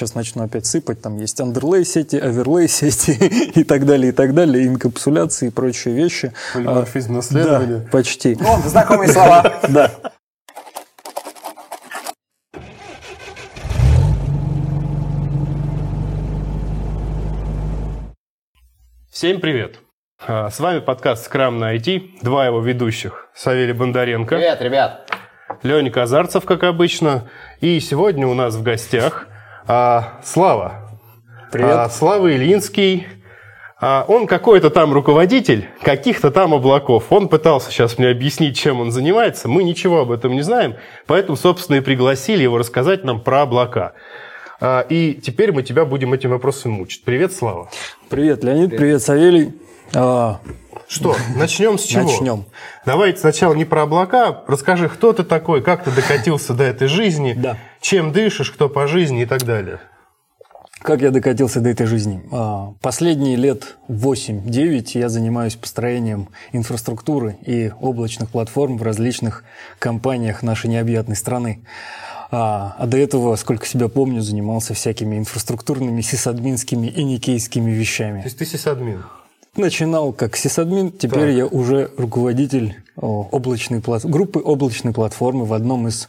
сейчас начну опять сыпать, там есть андерлей сети, оверлей сети и так далее, и так далее, инкапсуляции и прочие вещи. Полиморфизм наследования. Да, почти. О, знакомые слова. Да. Всем привет! А, С вами подкаст «Скрам на IT», два его ведущих, Савелий Бондаренко, Привет, ребят. Леня Казарцев, как обычно, и сегодня у нас в гостях а, Слава. Привет. А, Слава Ильинский. А, он какой-то там руководитель каких-то там облаков. Он пытался сейчас мне объяснить, чем он занимается. Мы ничего об этом не знаем, поэтому, собственно, и пригласили его рассказать нам про облака. А, И теперь мы тебя будем этим вопросом мучить. Привет, Слава. Привет, Леонид, привет, Савелий. А, Что, начнем с чего? Начнем. Давайте сначала не про облака. Расскажи, кто ты такой, как ты докатился до этой жизни, Да. Чем дышишь, кто по жизни и так далее. Как я докатился до этой жизни? А, Последние лет 8-9 я занимаюсь построением инфраструктуры и облачных платформ в различных компаниях нашей необъятной страны. А, а до этого, сколько себя помню, занимался всякими инфраструктурными, сисадминскими и никейскими То вещами. есть ты сисадмин. Начинал как сисадмин, теперь Так. я уже руководитель о, облачной плат- группы облачной платформы в одном из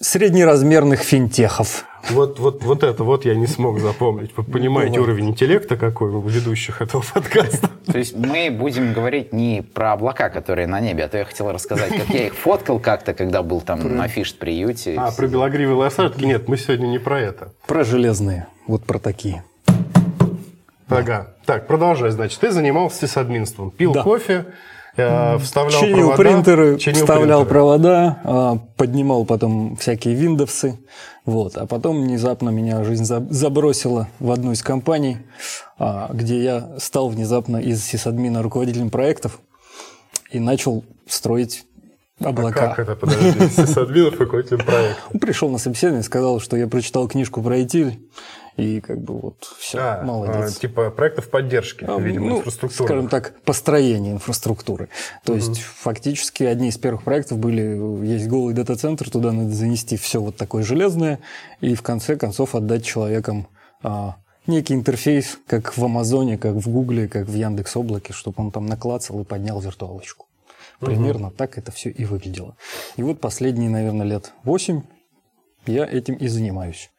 среднеразмерных финтехов. Вот, вот, вот это вот я не смог запомнить. Вы понимаете Бывает. уровень интеллекта какой у ведущих этого подкаста? То есть мы будем говорить не про облака, которые на небе, а то я хотел рассказать, как я их фоткал как-то, когда был там на фишт-приюте. А, про белогривые лошадки? Нет, мы сегодня не про это. Про железные, вот про такие. Ага. Так, продолжай, значит. Ты занимался сисадминством. Пил Да. кофе, э, вставлял чинил провода. принтеры, чинил вставлял принтеры. провода, а, поднимал потом всякие Windows. Вот. А потом внезапно меня жизнь за- забросила в одну из компаний, а, где я стал внезапно из сисадмина руководителем проектов и начал строить А облака. как это, подожди, сисадминов руководителем проекта? Пришел на собеседование, сказал, что я прочитал книжку про IT, и как бы вот все, А, молодец. а, типа проектов поддержки, А, видимо, ну, инфраструктуры. Скажем так, построение инфраструктуры. То есть фактически одни из первых проектов были, есть голый дата-центр, туда надо занести все вот такое железное, и в конце концов отдать человекам а, некий интерфейс, как в Амазоне, как в Гугле, как в Яндекс Облаке, чтобы он там наклацал и поднял виртуалочку. Примерно так это все и выглядело. И вот последние, наверное, лет 8 я этим и занимаюсь.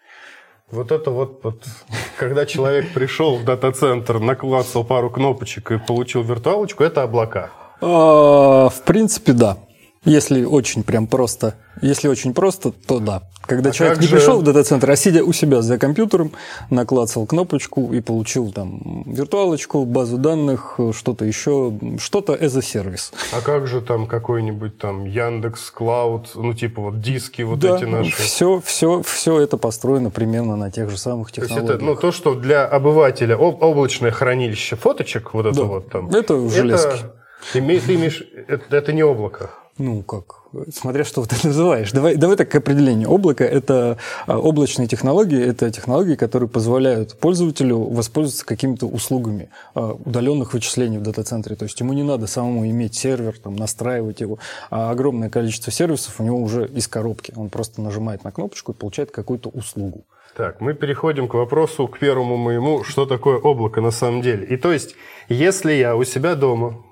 Вот это вот, вот, когда человек пришел в дата-центр, наклацал пару кнопочек и получил виртуалочку, это облака. А, В принципе, да. Если очень прям просто, если очень просто, то да. Когда А человек не же- пришел в дата-центр, а сидя у себя за компьютером, наклацал кнопочку и получил там виртуалочку, базу данных, что-то еще, что-то as a сервис. А как же там какой-нибудь там Яндекс, Клауд, ну типа вот диски вот да, эти наши? все, все, все это построено примерно на тех же самых То есть технологиях. это, ну, то, что для обывателя об- облачное хранилище фоточек, вот это Да. вот там. Это железки. име- ты имеешь, это, это не облако. Ну, как, смотря что ты называешь. Давай, давай так к определению. Облако – это а, облачные технологии, это технологии, которые позволяют пользователю воспользоваться какими-то услугами а, удаленных вычислений в дата-центре. То есть ему не надо самому иметь сервер, там, настраивать его, а огромное количество сервисов у него уже из коробки. Он просто нажимает на кнопочку и получает какую-то услугу. Так, мы переходим к вопросу, к первому моему, что такое облако на самом деле. И то есть, если я у себя дома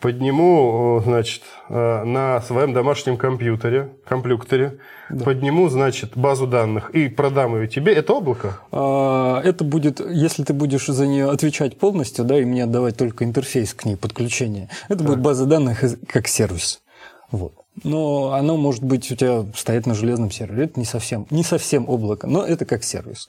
подниму, значит, э, на своем домашнем компьютере, компьютере, подниму, значит, базу данных и продам ее тебе, это облако? А, Это будет, если ты будешь за нее отвечать полностью, да, и мне отдавать только интерфейс к ней, подключение, это будет база данных как сервис. Вот. Но оно может быть у тебя стоять на железном сервере. Это не совсем, не совсем облако, но это как сервис.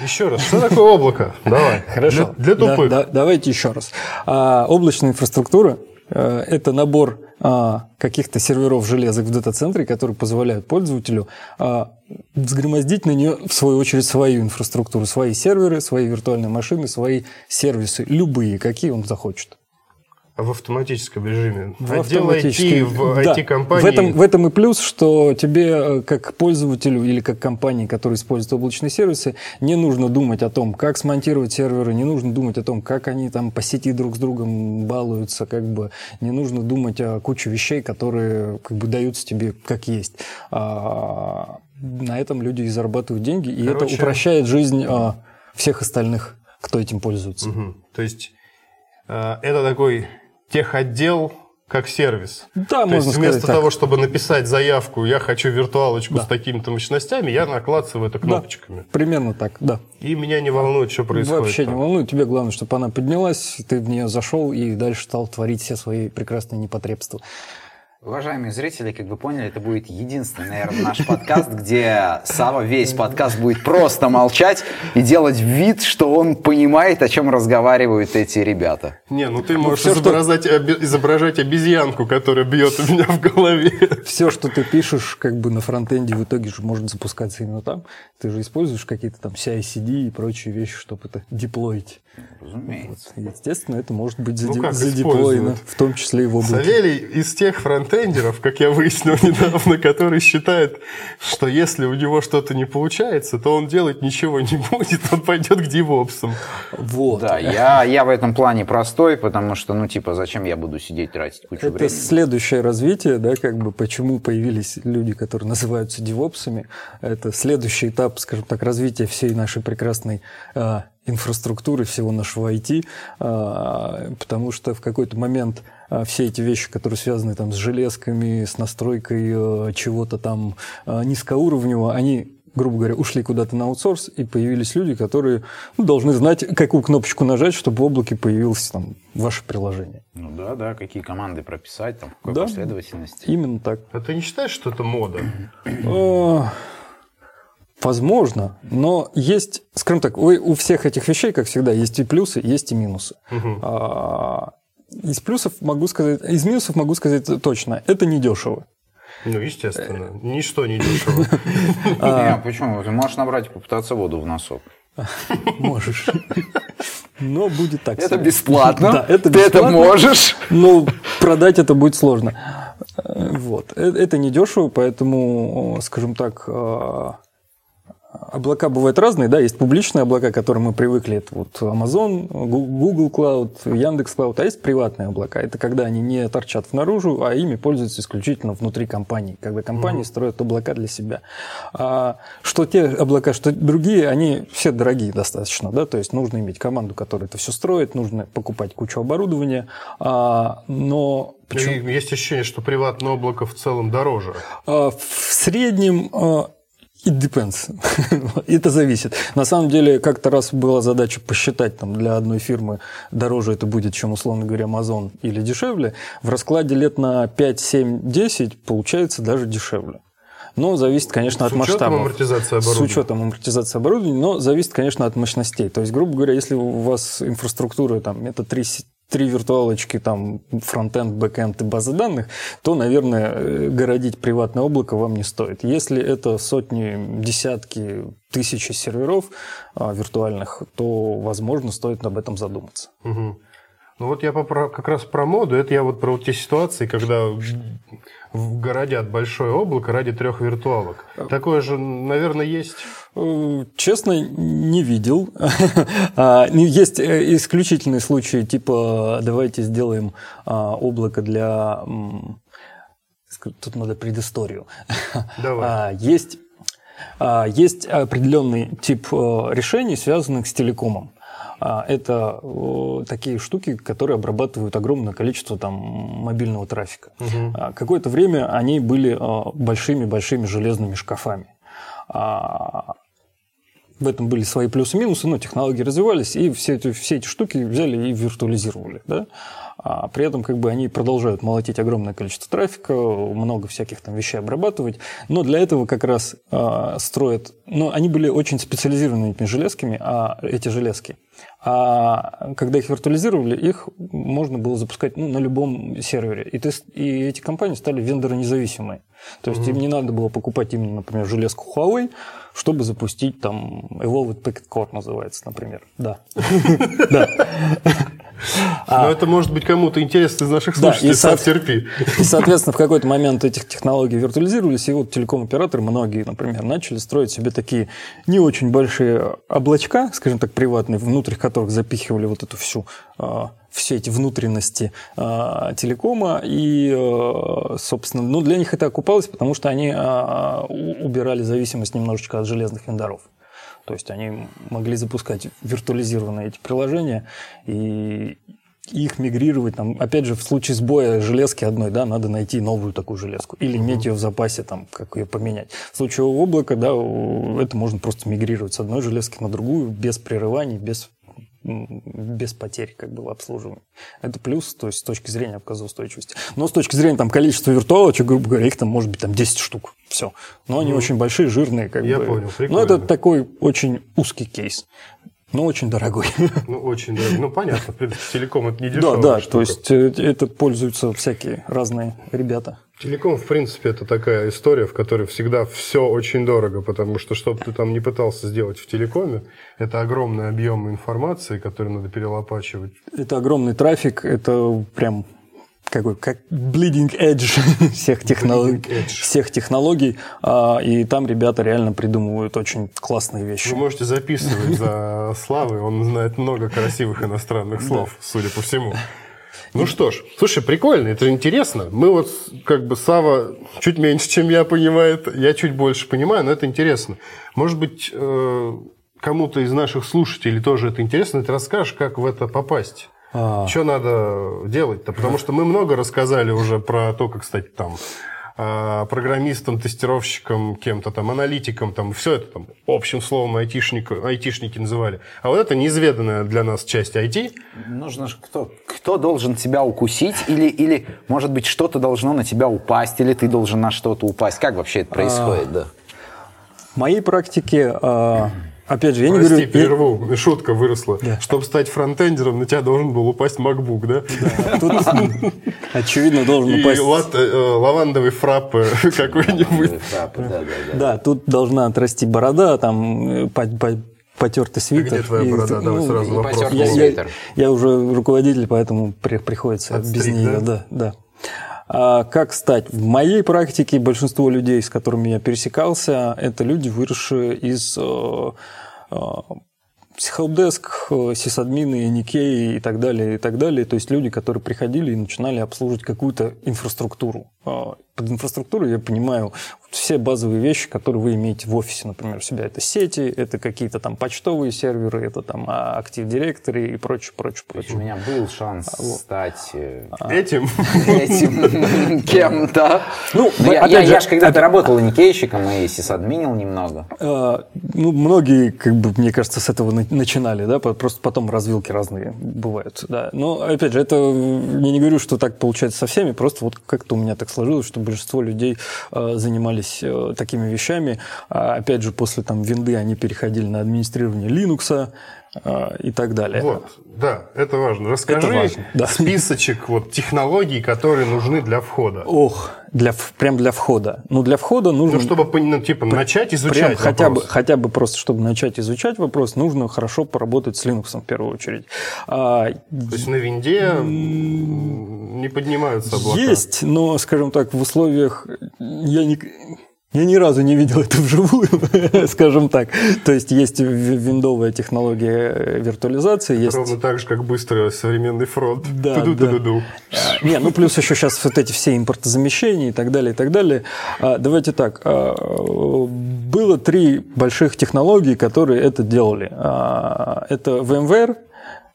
Еще раз, что такое облако? Давай. Хорошо. Для, для Да, тупых. да, давайте еще раз. А, облачная инфраструктура э, это набор а, каких-то серверов железок в дата-центре, которые позволяют пользователю а, взгромоздить на нее, в свою очередь, свою инфраструктуру, свои серверы, свои виртуальные машины, свои сервисы, любые, какие он захочет. В автоматическом режиме. В Отдел IT в Да. IT-компании. В этом, в этом и плюс, что тебе, э, как пользователю или как компании, которые используют облачные сервисы, не нужно думать о том, как смонтировать серверы, не нужно думать о том, как они там по сети друг с другом балуются, как бы не нужно думать о куче вещей, которые как бы даются тебе как есть. А, на этом люди и зарабатывают деньги, и Короче- это упрощает жизнь а, всех остальных, кто этим пользуется. Мгм. То есть э, это такой техотдел как сервис. Да, То можно есть сказать вместо так. того, чтобы написать заявку, я хочу виртуалочку Да. с такими-то мощностями, я наклацываю это кнопочками. Примерно так, да. И меня не волнует, что происходит. Вообще не там. волнует. Тебе главное, чтобы она поднялась, ты в нее зашел и дальше стал творить все свои прекрасные непотребства. Уважаемые зрители, как вы поняли, это будет единственный, наверное, наш подкаст, где Сава весь подкаст будет просто молчать и делать вид, что он понимает, о чем разговаривают эти ребята. Не, ну ты можешь всё, что- изображать, оби- изображать обезьянку, которая бьет у меня в голове. Все, что ты пишешь как бы на фронтенде, в итоге же может запускаться именно там. Ты же используешь какие-то там CI-CD и прочие вещи, чтобы это деплоить. Разумеется. Естественно, это может быть Ну, заде- как задеплоено, в том числе и в облаке. Савелий из тех фронтендеров, как я выяснил недавно, который считает, что если у него что-то не получается, то он делать ничего не будет, он пойдет к девопсам. Вот. Да, я, я в этом плане простой, потому что, ну, типа, зачем я буду сидеть, тратить кучу Это времени? следующее развитие, да, как бы почему появились люди, которые называются девопсами. Это следующий этап, скажем так, развития всей нашей прекрасной а, инфраструктуры, всего нашего IT, а, потому что в какой-то момент а, все эти вещи, которые связаны там с железками, с настройкой а, чего-то там а, низкоуровневого, они грубо говоря, ушли куда-то на аутсорс, и появились люди, которые ну, должны знать, какую кнопочку нажать, чтобы в облаке появилось там ваше приложение. Ну да, да, какие команды прописать, там, в какой Да. последовательности. Именно так. А ты не считаешь, что это мода? Возможно, но есть, скажем так, у, у всех этих вещей, как всегда, есть и плюсы, есть и минусы. А, Из плюсов могу сказать, из минусов могу сказать точно, это недешево. Ну, естественно. Ничто не дешево. Не, почему? Ты можешь набрать и попытаться воду в носок. Можешь. Но будет так. Это бесплатно. Да, это Ты это бесплатно. можешь. Но продать это будет сложно. Вот. Э, Это недешево, поэтому, э, скажем так, э, облака бывают разные, да, есть публичные облака, к которым мы привыкли, это вот Amazon, Google Cloud, Яндекс Cloud, а есть приватные облака, это когда они не торчат наружу, а ими пользуются исключительно внутри компании, когда компании строят облака для себя. А что те облака, что другие, они все дорогие достаточно, да, то есть нужно иметь команду, которая это все строит, нужно покупать кучу оборудования, а, но Ну, и Есть ощущение, что приватное облако в целом дороже. а, В среднем а, it depends. это зависит. На самом деле, как-то раз была задача посчитать там, для одной фирмы, дороже это будет, чем, условно говоря, Amazon или дешевле. В раскладе лет на 5, 7, 10 получается даже дешевле. Но зависит, конечно, С от учетом масштаба. амортизации С оборудования. учетом амортизации оборудования, но зависит, конечно, от мощностей. То есть, грубо говоря, если у вас инфраструктура, там, это три, с- три виртуалочки, там, фронтенд, бэкенд и базы данных, то, наверное, э, городить приватное облако вам не стоит. Если это сотни, десятки, тысячи серверов а, виртуальных, то, возможно, стоит об этом задуматься. Мгм. Ну вот я попро- как раз про моду, это я вот про вот те ситуации, когда в- городят большое облако ради трех виртуалок. Такое же, наверное, есть. Э, Честно, не видел. А, ну, Есть э, исключительные случаи, типа давайте сделаем а, облако для... Тут надо предысторию. Давай. А, Есть, а, есть определенный тип э, решений, связанных с телекомом. А, Это э, такие штуки, которые обрабатывают огромное количество там, мобильного трафика. А, Какое-то время они были э, большими-большими железными шкафами. А, В этом были свои плюсы и минусы, но технологии развивались, и все эти, все эти штуки взяли и виртуализировали. Да? А при этом как бы они продолжают молотить огромное количество трафика, много всяких там вещей обрабатывать, но для этого как раз а, строят... Но они были очень специализированными этими железками, а эти железки. А когда их виртуализировали, их можно было запускать ну, на любом сервере. И, ты- и эти компании стали вендоро-независимые. То есть им не надо было покупать именно, например, железку Huawei, чтобы запустить там Evolved Packet Core называется, например. Да. Но это может быть кому-то интересно из наших А. Слушателей, терпи. И, соответственно, в какой-то момент этих технологий виртуализировались, и вот телеком-операторы, многие, например, начали строить себе такие не очень большие облачка, скажем так, приватные, внутрь которых запихивали вот эту всю, а, все эти внутренности а, телекома, и, а, собственно, ну, для них это окупалось, потому что они а, убирали зависимость немножечко от железных вендоров. То есть они могли запускать виртуализированные эти приложения, и их мигрировать, там, опять же, в случае сбоя железки одной, да, надо найти новую такую железку или иметь ее в запасе, там, как ее поменять. В случае облака, да, это можно просто мигрировать с одной железки на другую без прерываний, без без потерь как бы в обслуживании. Это плюс, то есть с точки зрения отказоустойчивости. Но с точки зрения там количества виртуалочек, грубо говоря, их там может быть там 10 штук. Все. Но они ну, очень большие, жирные. Как я бы. понял, прикольно. Но это такой очень узкий кейс. Но очень дорогой. Ну, очень дорогой. Ну, понятно, в принципе, телеком это не дешевая Да, да, штука. то есть э, это пользуются всякие разные ребята. Телеком, в принципе, это такая история, в которой всегда все очень дорого, потому что, что бы ты там не пытался сделать в телекоме, это огромный объем информации, который надо перелопачивать. Это огромный трафик, это прям какой, как bleeding edge всех, технологий, bleeding edge. всех технологий. А, и там ребята реально придумывают очень классные вещи. Вы можете записывать за Славой, он знает много красивых иностранных слов, судя по всему. Ну что ж, слушай, прикольно, это интересно. Мы вот, как бы, Сава чуть меньше, чем я понимает, я чуть больше понимаю, но это интересно. Может быть, э, кому-то из наших слушателей тоже это интересно, ты расскажешь, как в это попасть? А... Что надо делать-то? Потому что мы много рассказали уже про то, как стать там программистом, тестировщиком, кем-то там, аналитиком, там, все это там общим словом айтишник, айтишники называли. А вот это неизведанная для нас часть IT. Нужно же кто, кто должен тебя укусить или, или, может быть, что-то должно на тебя упасть, или ты должен на что-то упасть. Как вообще это происходит, а... да? В моей практике а, Опять же, я Прости, не говорю... прерву, я... шутка выросла. Да. Чтобы стать франтендером, на тебя должен был упасть MacBook, да? Да, тут очевидно должен упасть... И лат, э, лавандовый фрапп какой-нибудь. Да, тут должна отрасти борода, там э, потертый свитер. А где твоя борода? Давай ну, сразу вопрос. Я, уже руководитель, поэтому приходится без нее. Да, да. А как стать? В моей практике большинство людей, с которыми я пересекался, это люди, выросшие из э, Helpdesk, сисадмины, Никей и так далее, и так далее. То есть люди, которые приходили и начинали обслуживать какую-то инфраструктуру. А, под инфраструктурой я понимаю все базовые вещи, которые вы имеете в офисе, например, у себя. Это сети, это какие-то там почтовые серверы, это там Active Directory и прочее, прочее, прочее. У меня был шанс а, стать э, а, этим, этим кем-то. Ну, я, я, же когда-то работал никейщиком и сисадминил немного. ну, многие, как бы, мне кажется, с этого начинали, да, просто потом развилки разные бывают, да. Но, опять же, это, я не говорю, что так получается со всеми, просто вот как-то у меня так сложилось, что большинство людей э, занимались э, такими вещами. А, опять же, после там винды они переходили на администрирование Linux, и так далее. Вот, да, это важно. Расскажи это важно, да. списочек вот технологий, которые нужны для входа. Ох, для, прям для входа. Ну, для входа нужно... Ну, чтобы, ну, типа, начать изучать прям вопрос. хотя бы, хотя бы просто, чтобы начать изучать вопрос, нужно хорошо поработать с Linux в первую очередь. А, То есть на винде не поднимаются облака? Есть, но, скажем так, в условиях... Я не я ни разу не видел это вживую, скажем так. То есть есть виндовая технология виртуализации. Есть... Ровно так же, как быстрый современный фронт. Да, Туду да. -ду а, Не, ну плюс еще сейчас вот эти все импортозамещения и так далее, и так далее. А, давайте так. А, было три больших технологии, которые это делали. Это VMware,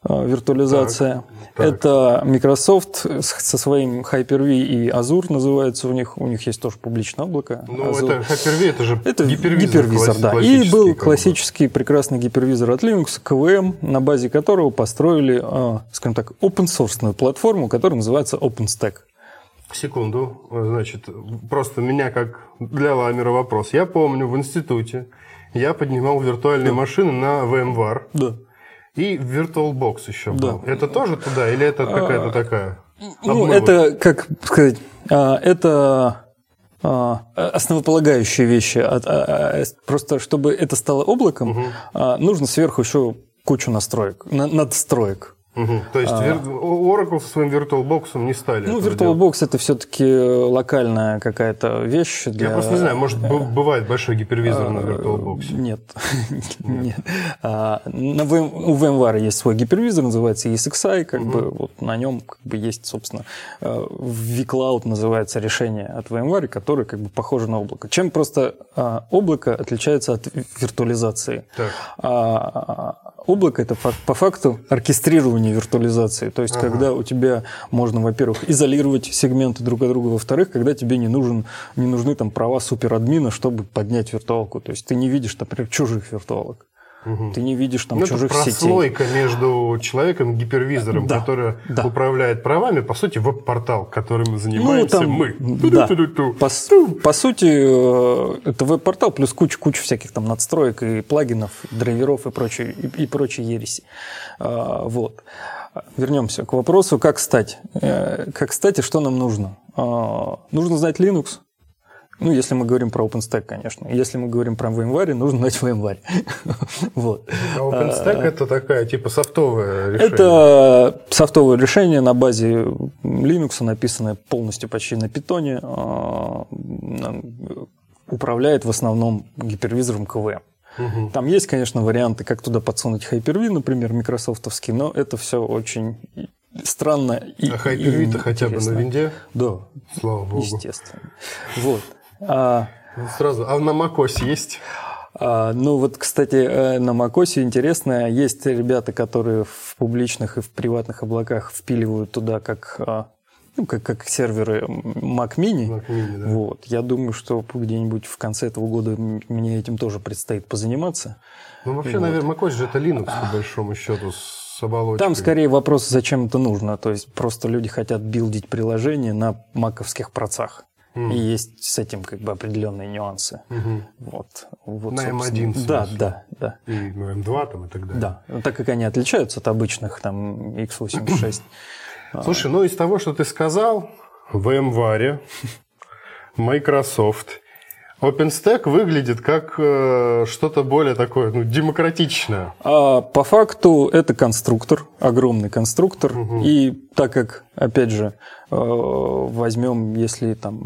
виртуализация. Так. Так. Это Microsoft со своим Hyper-V и Azure называется у них. У них есть тоже публичное облако. Ну, это Hyper-V, это же это гипервизор. гипервизор да. И был классический прекрасный гипервизор от Linux, KVM, на базе которого построили, а, скажем так, open-source платформу, которая называется OpenStack. Секунду. Значит, просто меня как для ламера вопрос. Я помню, в институте я поднимал виртуальные да. машины на VMware. Да. И VirtualBox еще был. Да. Это тоже туда или это какая-то такая? Ну, это, как сказать, а, это а, основополагающие вещи. А, просто чтобы это стало облаком, угу. нужно сверху еще кучу настроек, надстроек. Угу. То есть а, Oracle со своим VirtualBox не стали. Ну, VirtualBox это все-таки локальная какая-то вещь. Для... Я просто не знаю, может, бывает большой гипервизор на VirtualBox? Нет. Нет. А, на VM, у VMware есть свой гипервизор, называется ESXi, как угу. бы вот на нем как бы есть, собственно, vCloud называется решение от VMware, которое как бы похоже на облако. Чем просто а, облако отличается от виртуализации? Так. А, облако это по факту оркестрирование виртуализации. То есть, ага. когда у тебя можно, во-первых, изолировать сегменты друг от друга, во-вторых, когда тебе не, нужен, не нужны там права суперадмина, чтобы поднять виртуалку. То есть, ты не видишь, например, чужих виртуалок. Угу. Ты не видишь там ну, чужих это прослойка сетей. между человеком гипервизором, да, который да. управляет правами, по сути, веб-портал, которым занимаемся ну, там, мы. Да. По, по сути, э, это веб-портал плюс куча-куча всяких там надстроек и плагинов, драйверов и прочей, и, и прочей ереси. А, вот. Вернемся к вопросу, как стать. Э, как стать и что нам нужно? А, нужно знать Linux, ну, если мы говорим про OpenStack, конечно. Если мы говорим про VMware, нужно знать VMware. вот. А OpenStack это такая, типа, софтовое решение? Это софтовое решение на базе Linux, написанное полностью почти на питоне, а, управляет в основном гипервизором КВМ. Угу. Там есть, конечно, варианты, как туда подсунуть Hyper-V, например, микрософтовский, но это все очень странно и А Hyper-V-то хотя бы на винде? Да. Слава богу. Естественно. Вот. А, ну, Сразу. А на macOS есть? А, ну вот, кстати, э, на macOS интересно, есть ребята, которые в публичных и в приватных облаках впиливают туда как а, ну, как, как серверы Mac Mini. Mac Mini да. вот. Я думаю, что где-нибудь в конце этого года мне этим тоже предстоит позаниматься. Ну, вообще, вот. наверное, macOS же это Linux, по большому счету, с оболочкой. Там скорее вопрос, зачем это нужно. То есть просто люди хотят билдить приложение на маковских процах. Mm. И есть с этим как бы определенные нюансы. Mm-hmm. Вот, вот, на М1. Да, да, да. И на М2 там и так далее. Да, так как они отличаются от обычных там x86. Слушай, ну из того, что ты сказал, в VMware, Microsoft OpenStack выглядит как э, что-то более такое, ну, демократичное. А, по факту это конструктор, огромный конструктор. Угу. И так как, опять же, э, возьмем, если там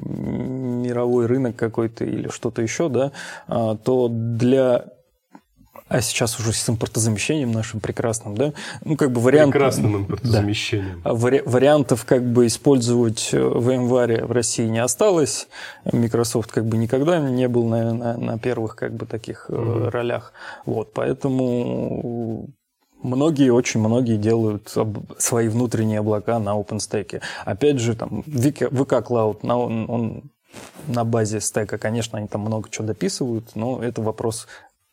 мировой рынок какой-то или что-то еще, да, э, то для а сейчас уже с импортозамещением нашим прекрасным, да, ну, как бы вариант... Прекрасным импортозамещением. Да. Вари... Вариантов как бы использовать э, VMware в России не осталось. Microsoft как бы никогда не был на, на, на первых как бы таких угу. ролях. Вот, поэтому Многие, очень многие делают свои внутренние облака на OpenStack. Опять же, там, VK, VK Cloud, он, он на базе стека, конечно, они там много чего дописывают, но это вопрос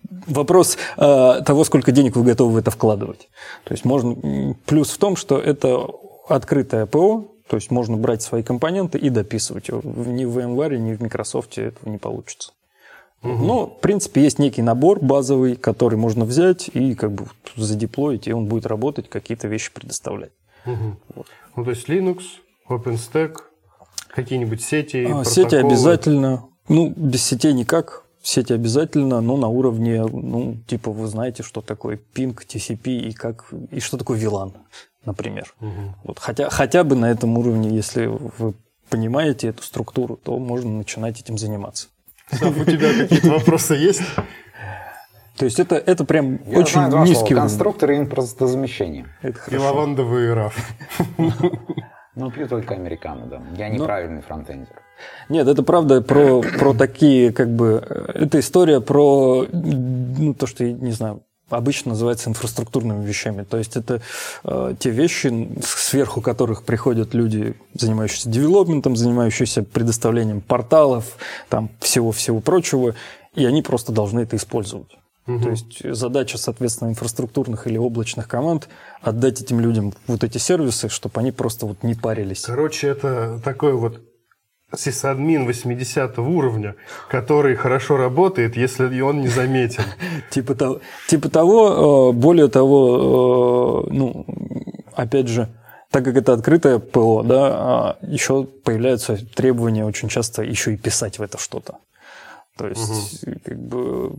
вопрос э, того, сколько денег вы готовы в это вкладывать. То есть можно плюс в том, что это открытое ПО, то есть можно брать свои компоненты и дописывать. Ни в VMware, ни в Microsoft этого не получится. Угу. Но, в принципе, есть некий набор базовый, который можно взять и как бы задеплоить, и он будет работать, какие-то вещи предоставлять. Угу. Вот. Ну, то есть Linux, OpenStack, какие-нибудь сети, а, Сети обязательно. Ну, без сетей никак сети обязательно, но на уровне, ну, типа, вы знаете, что такое ping, TCP и как и что такое VLAN, например. Угу. Вот, хотя, хотя бы на этом уровне, если вы понимаете эту структуру, то можно начинать этим заниматься. Сам, у тебя какие-то вопросы есть? То есть это, это прям Я очень знаю низкий уровень. Конструктор и импортозамещение. Это и лавандовый раф. Ну, пью только американо, да. Я неправильный фронтендер. Нет, это правда про, про такие, как бы, э, это история про, ну, то, что, я не знаю, обычно называется инфраструктурными вещами. То есть это э, те вещи, сверху которых приходят люди, занимающиеся девелопментом, занимающиеся предоставлением порталов, там всего-всего прочего, и они просто должны это использовать. Угу. То есть задача, соответственно, инфраструктурных или облачных команд отдать этим людям вот эти сервисы, чтобы они просто вот не парились. Короче, это такой вот сисадмин 80 уровня, который хорошо работает, если он не заметен. Типа того, типа того, э, более того, э, ну, опять же, так как это открытое ПО, да, а еще появляются требования очень часто еще и писать в это что-то. То есть, угу. как бы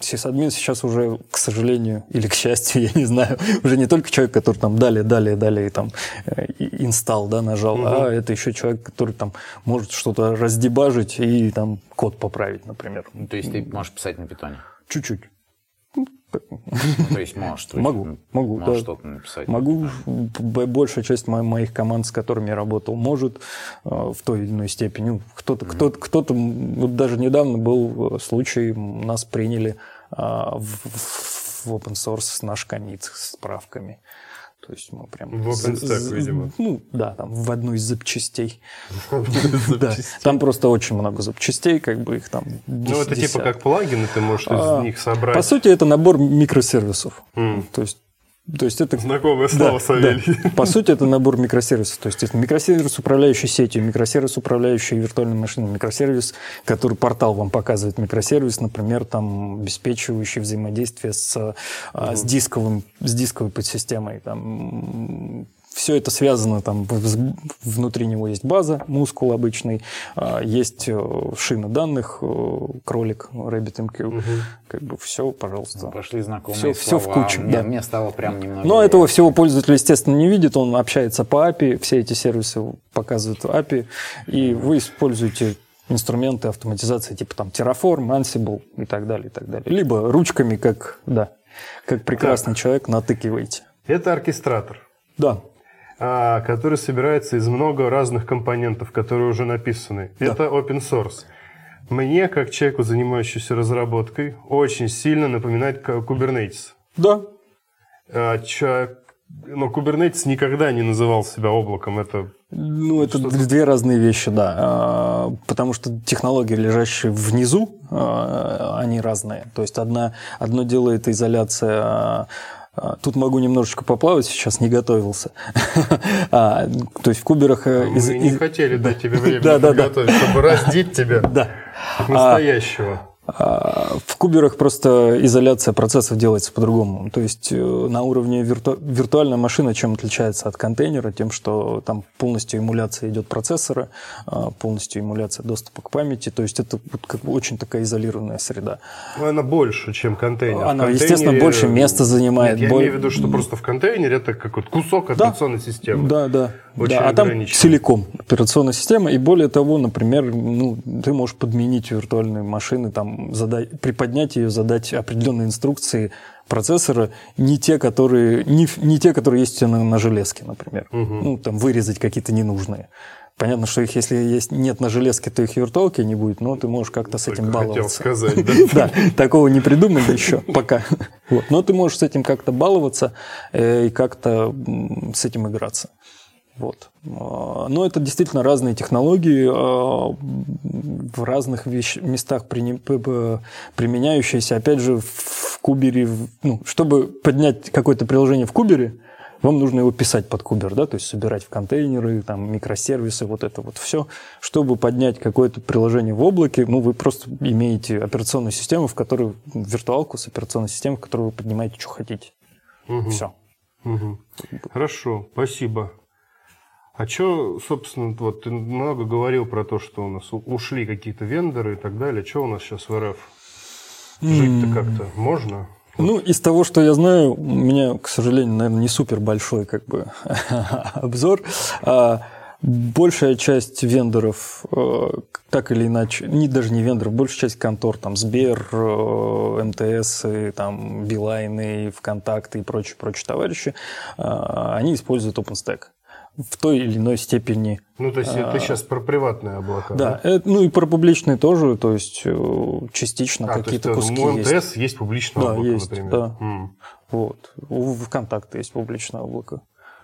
сисадмин сейчас уже, к сожалению, или к счастью, я не знаю, уже не только человек, который там далее, далее, далее там инсталл, да, нажал, угу. а это еще человек, который там может что-то раздебажить и там код поправить, например. Ну, то есть ты можешь писать на питоне? Чуть-чуть. То есть можешь? Могу, могу. Можешь что-то написать? Могу. Большая часть моих команд, с которыми я работал, может э, в той или иной степени. Ну, кто-то, mm-hmm. кто-то, кто-то, вот даже недавно был случай, нас приняли а, в, в open source наш комит с справками. То есть мы прям... В OpenStack, видимо. Ну, да, там в одну из запчастей. Да, там просто очень много запчастей, как бы их там Ну, это типа как плагины, ты можешь из а, них собрать. По сути, это набор микросервисов. То есть то есть это... Знакомое слово, да, Савелий. Да. По сути, это набор микросервисов. То есть это микросервис, управляющий сетью, микросервис, управляющий виртуальной машиной, микросервис, который портал вам показывает, микросервис, например, там, обеспечивающий взаимодействие с, угу. с, дисковым, с дисковой подсистемой. Там, все это связано, там внутри него есть база, мускул обычный, а, есть э, шина данных, э, кролик, RabbitMQ, угу. как бы все, пожалуйста. Пошли знакомые все, слова. Все в кучу, мне, да. Мне стало прям немного... Но этого всего пользователь, естественно, не видит, он общается по API, все эти сервисы показывают API, и вы используете инструменты автоматизации типа там Terraform, Ansible и так далее, и так далее. Либо ручками, как, да, как прекрасный так. человек, натыкиваете. Это оркестратор. Да. А, который собирается из много разных компонентов, которые уже написаны. Да. Это open source. Мне, как человеку, занимающемуся разработкой, очень сильно напоминает Kubernetes. Да. А. Но Kubernetes никогда не называл себя облаком. Это ну, это две разные вещи, да. А, потому что технологии, лежащие внизу, они разные. То есть одна, одно делает изоляция а, тут могу немножечко поплавать, сейчас не готовился. а, то есть в куберах... Э, мы из, не хотели дать тебе время да, подготовить, да. чтобы раздеть тебя да. настоящего. А, в куберах просто изоляция процессов делается по-другому. То есть э, на уровне вирту... виртуальная машина чем отличается от контейнера? Тем, что там полностью эмуляция идет процессора, а, полностью эмуляция доступа к памяти. То есть это как бы очень такая изолированная среда. Но она больше, чем контейнер. Она, естественно, больше места занимает. Нет, я имею в виду, что просто в контейнере это как вот кусок операционной да. системы. Да, да. Очень да, а там целиком операционная система. И более того, например, ну, ты можешь подменить виртуальные машины там задать, приподнять ее, задать определенные инструкции процессора, не те, которые, не, не те, которые есть у тебя на, на железке, например. Угу. Ну, там вырезать какие-то ненужные. Понятно, что их, если есть, нет на железке, то их виртуалки не будет, но ты можешь как-то с этим баловаться. Хотел сказать, да? Да, такого не придумали еще пока. Но ты можешь с этим как-то баловаться э, и как-то с этим играться. Вот. А, но это действительно разные технологии, а, в разных вещ- местах применяющиеся. Опять же, в кубере, ну, чтобы поднять какое-то приложение в кубере, вам нужно его писать под кубер, да, то есть собирать в контейнеры, там, микросервисы, вот это вот все. Чтобы поднять какое-то приложение в облаке, ну, вы просто имеете операционную систему, в которой, виртуалку с операционной системой, в которой вы поднимаете, что хотите. Угу. Все. Угу. Хорошо, спасибо. А что, собственно, вот ты много говорил про то, что у нас ушли какие-то вендоры и так далее. Что у нас сейчас в РФ? Жить-то как-то можно? Ну, из того, что я знаю, у меня, к сожалению, наверное, не супер большой как бы обзор. А большая часть вендоров, э, так или иначе, не даже не вендоров, большая часть контор, там Сбер, э, МТС, и, там Билайн, и ВКонтакте и прочие, прочие товарищи, э, они используют OpenStack в той или иной степени. Ну, то есть а, ты сейчас про приватные облака. Да, да? Ну и про публичные тоже, то есть э, частично а, какие-то то есть, куски у МТС есть. есть публичное да, облако, есть, например. Да, mm. вот. У ВКонтакте есть публичное облако.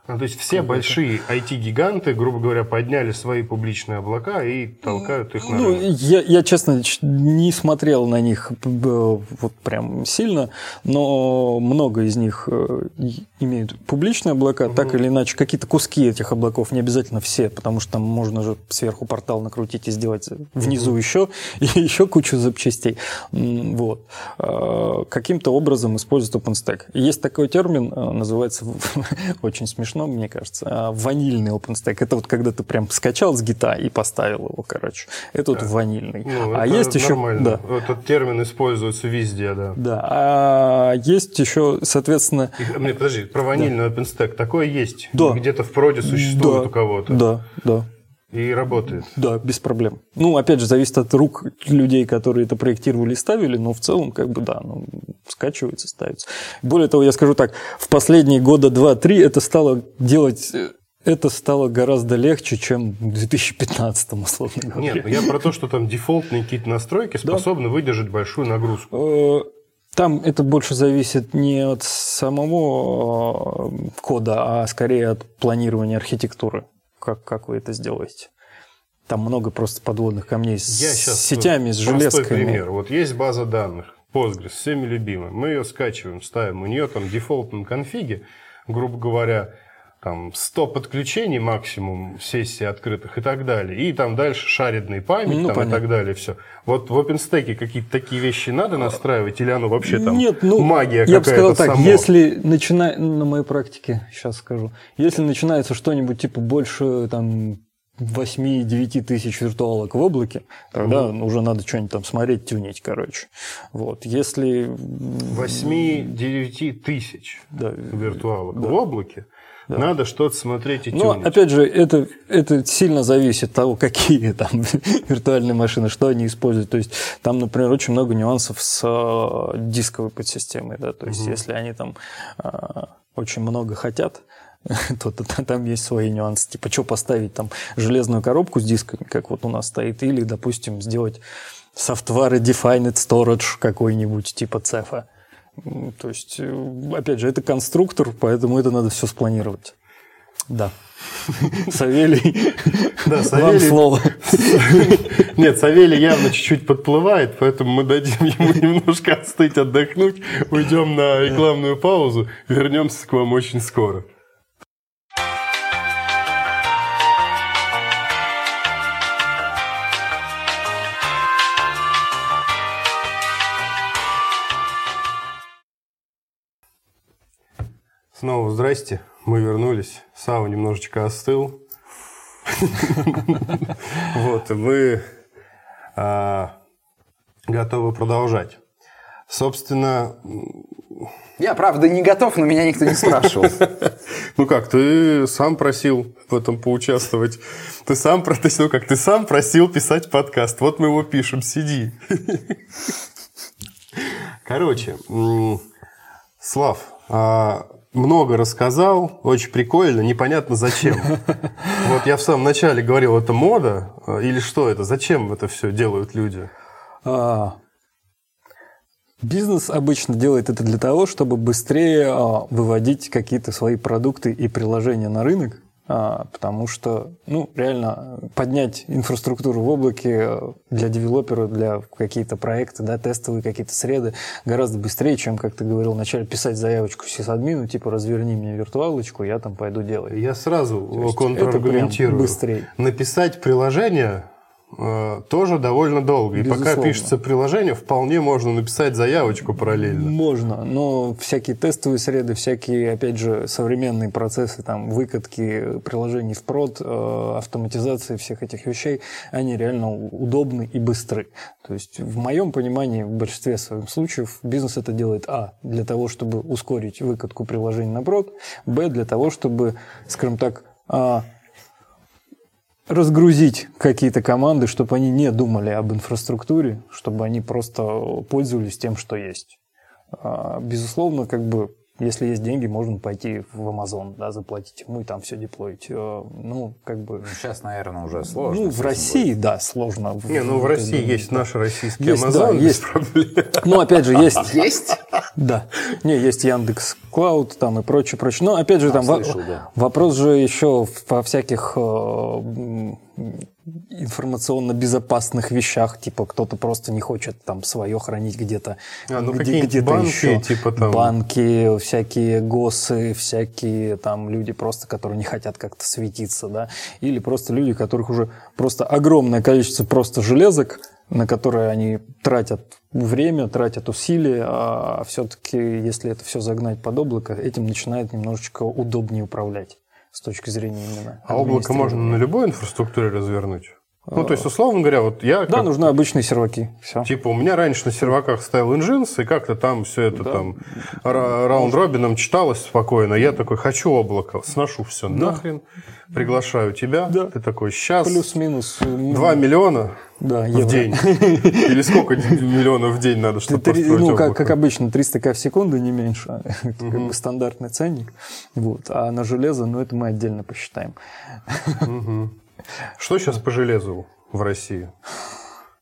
Ну, то есть все как большие IT-гиганты, грубо говоря, подняли свои публичные облака и толкают их на ну, я, я, честно, не смотрел на них вот прям сильно, но много из них э, имеют публичные облака, угу. так или иначе, какие-то куски этих облаков, не обязательно все, потому что там можно же сверху портал накрутить и сделать внизу угу. еще, и еще кучу запчастей. Вот. А, каким-то образом используют OpenStack. Есть такой термин, э, называется очень смешно, смешно, мне кажется. А ванильный OpenStack, это вот когда ты прям скачал с гита и поставил его, короче. Это вот ванильный. Ну, а это есть еще... нормально. Да, Этот термин используется везде, да. да. А есть еще, соответственно... И- Нет, подожди, про ванильный OpenStack. Такое есть. Да. Где-то в проде существует да, у кого-то. Да, да. И работает. Да, без проблем. Ну, опять же, зависит от рук людей, которые это проектировали и ставили, но в целом, как бы, да, ну, скачивается, ставится. Более того, я скажу так, в последние года два-три это стало делать, это стало гораздо легче, чем в 2015, условно говоря. Нет, ну я про то, что там дефолтные какие-то настройки способны выдержать большую нагрузку. Э, Там это больше зависит не от самого э, кода, а скорее от планирования архитектуры. Как, как вы это сделаете? Там много просто подводных камней с Я сейчас сетями, с простой железками. пример. Вот есть база данных Postgres, всеми любимая. Мы ее скачиваем, ставим. У нее там в дефолтном конфиге, грубо говоря, там 100 подключений максимум сессий открытых и так далее. И там дальше шаридная память Ну, там, и так далее. Все. Вот в OpenStack какие-то такие вещи надо настраивать? Или оно вообще там Нет, ну, магия я бы сказал какая-то так, само? если начинает, на моей практике, сейчас скажу, если начинается что-нибудь типа больше там 8-9 тысяч виртуалок в облаке, тогда уже надо что-нибудь там смотреть, тюнить, короче. Вот. Если... 8-9 тысяч Да, виртуалок в облаке, надо что-то смотреть и Но, тюнить. опять же, это, это сильно зависит от того, какие там виртуальные машины, что они используют. То есть там, например, очень много нюансов с э, дисковой подсистемой. Да? То есть если они там э, очень много хотят, то, то- то там есть свои нюансы. Типа, что поставить там железную коробку с дисками, как вот у нас стоит, или, допустим, сделать software defined storage какой-нибудь, типа цефа. То есть, э, опять же, это конструктор, поэтому это надо все спланировать. Да. Савелий, Да, вам Савелий- слово. Нет, Савелий явно чуть-чуть подплывает, поэтому мы дадим ему немножко остыть, отдохнуть, уйдем на рекламную паузу, вернемся к вам очень скоро. Снова здрасте, мы вернулись. Сава немножечко остыл. Вот, мы а, готовы продолжать. Собственно, Я, правда, не готов, но меня никто не спрашивал. ну как, ты сам просил в этом поучаствовать. Ты сам, то есть, ну как, ты сам просил писать подкаст. Вот мы его пишем, сиди. Короче, Слав, а, много рассказал, очень прикольно, непонятно зачем. Вот я в самом начале говорил, это мода а, или что это? Зачем это все делают люди? А, Бизнес обычно делает это для того, чтобы быстрее а, выводить какие-то свои продукты и приложения на рынок, потому что, ну, реально поднять инфраструктуру в облаке э, для девелопера, для какие-то проекты, да, тестовые какие-то среды гораздо быстрее, чем, как ты говорил вначале, писать заявочку сисадмину, типа, разверни мне виртуалочку, я там пойду делать. Я сразу контраргументирую. быстрее. Написать приложение тоже довольно долго. И пока пишется приложение, вполне можно написать заявочку параллельно. Можно, но всякие тестовые среды, всякие, опять же, современные процессы, там, выкатки приложений в прод, э, автоматизации всех этих вещей, они реально удобны и быстры. То есть, в моем понимании, в большинстве своих случаев, бизнес это делает, а, для того, чтобы ускорить выкатку приложений на прод, б, для того, чтобы, скажем так, а, разгрузить какие-то команды, чтобы они не думали об инфраструктуре, чтобы они просто пользовались тем, что есть. А, Безусловно, как бы, если есть деньги, можно пойти в Amazon, да, заплатить ему и там все деплоить. Э, Ну, как бы... Сейчас, наверное, уже сложно. Ну, в России, да, сложно. Не, ну в России есть наш российский Есть, Amazon да, без есть. проблем. Ну, опять же, есть... будет. Есть? Да. Не, есть Яндекс Клауд там и прочее, прочее. Но опять же, там слышал, да. вопрос же еще во всяких э, м, информационно-безопасных вещах, типа кто-то просто не хочет там свое хранить где-то, А, ну, где- где-то банки, еще. типа там- банки, всякие госы, всякие там люди просто, которые не хотят как-то светиться, да, или просто люди, у которых уже просто огромное количество просто железок, на которые они тратят время, тратят усилия, а все-таки, если это все загнать под облако, этим начинает немножечко удобнее управлять. с точки зрения именно. А облако можно на любой инфраструктуре развернуть? Ну, то есть, условно говоря, вот я... Да, как- нужны обычные серваки. Все. Типа у меня раньше на серваках стоял Nginx, и как-то там все это там ра- раунд-робином читалось спокойно. Я такой, хочу облако, сношу все нахрен, приглашаю тебя. Да. Ты такой, сейчас Плюс-минус. м, 2 миллиона да, в евро. день. Или сколько миллионов в день надо, чтобы три- построить ну, как, как обычно, 300 к в секунду, не меньше. Это как бы стандартный ценник. Вот. А на железо, ну, это мы отдельно посчитаем. Что сейчас по железу в России?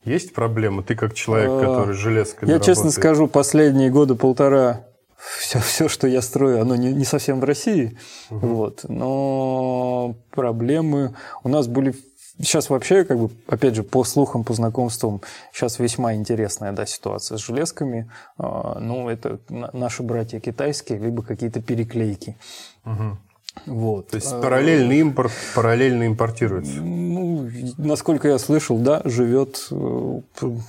Есть проблема? Ты как человек, А, который с железками Я честно работает. скажу, последние года полтора все, все, что я строю, оно не, не совсем в России. Вот. Но проблемы у нас были... Сейчас вообще, как бы, опять же, по слухам, по знакомствам, сейчас весьма интересная да, ситуация с железками. А, Ну, это на- наши братья китайские, либо какие-то переклейки. Вот. То есть А, параллельный импорт параллельно импортируется. ну, насколько я слышал, да, живет, э,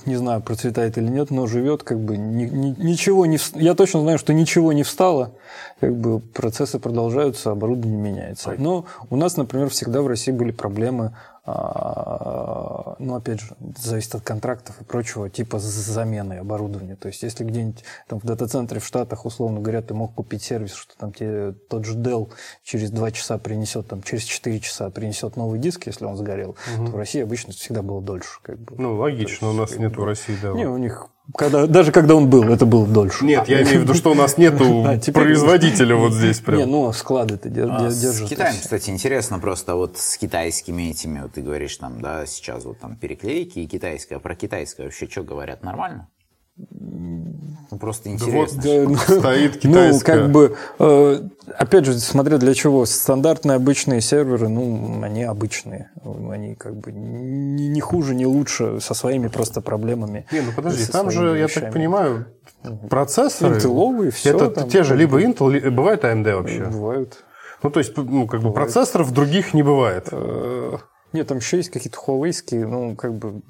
не знаю, процветает или нет, но живет как бы ни- ни- ничего не... Я точно знаю, что ничего не встало, как бы процессы продолжаются, оборудование меняется. Но у нас, например, всегда в России были проблемы, ну, опять же, зависит от контрактов и прочего, типа с заменой оборудования. То есть, если где-нибудь там в дата-центре в Штатах, условно говоря, ты мог купить сервис, что там тебе тот же Dell через 2 часа принесет, там, через 4 часа принесет новый диск, если он сгорел, то в России обычно всегда было дольше. Как бы. Ну, логично, у нас нет в России, да. Не, у них, когда, даже когда он был, это было дольше. Нет, я имею в виду, что у нас нету производителя вот здесь Не, прям. ну, склады-то дер- А дер- с держат. Китаем, то есть. кстати, интересно просто вот с китайскими этими, вот ты говоришь там, да, сейчас вот там переклейки и китайское, а про китайское вообще что говорят, нормально? Ну, просто интересно. Да, ну, Стоит Ну, китайская. как бы, э, опять же, смотря для чего. Стандартные обычные серверы, ну, они обычные. Они как бы не, не хуже, не лучше, со своими просто проблемами. Не, ну подожди, там же, своими я вещами. так понимаю, процессоры... Интеловые, всё Это там. те же либо Intel, бывает AMD вообще? Бывают. Ну, то есть, ну, как бы процессоров других не бывает. Нет, там еще есть какие-то Huawei, ну, как бы...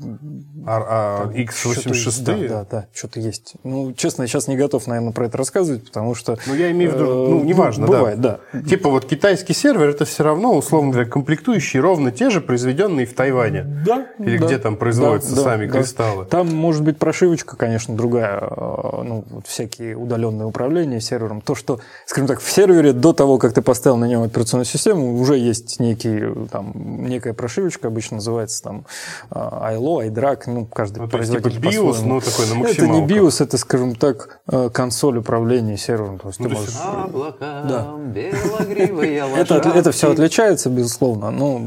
А, а что-то есть, X86? Да, да, да, что-то есть. Ну, честно, я сейчас не готов, наверное, про это рассказывать, потому что... Ну, я имею в виду, э, ну, неважно, Бывает, да. Типа вот китайский сервер, это все равно, условно говоря, комплектующие ровно те же, произведенные в Тайване. Да. Или да, где там производятся да, сами да, кристаллы. Там может быть прошивочка, конечно, другая, э, ну, всякие удаленные управления сервером. То, что, скажем так, в сервере до того, как ты поставил на нем операционную систему, уже есть некий, э, там, некая прошивочка, обычно называется там э, ILO, iDRAC, ну, каждый Ну, производитель типа BIOS, по-своему. ну, такой на Это не. BIOS, это, скажем так, э, консоль управления сервером. То есть ты то можешь... Облака, Да. белогривые Это, это все отличается, безусловно, но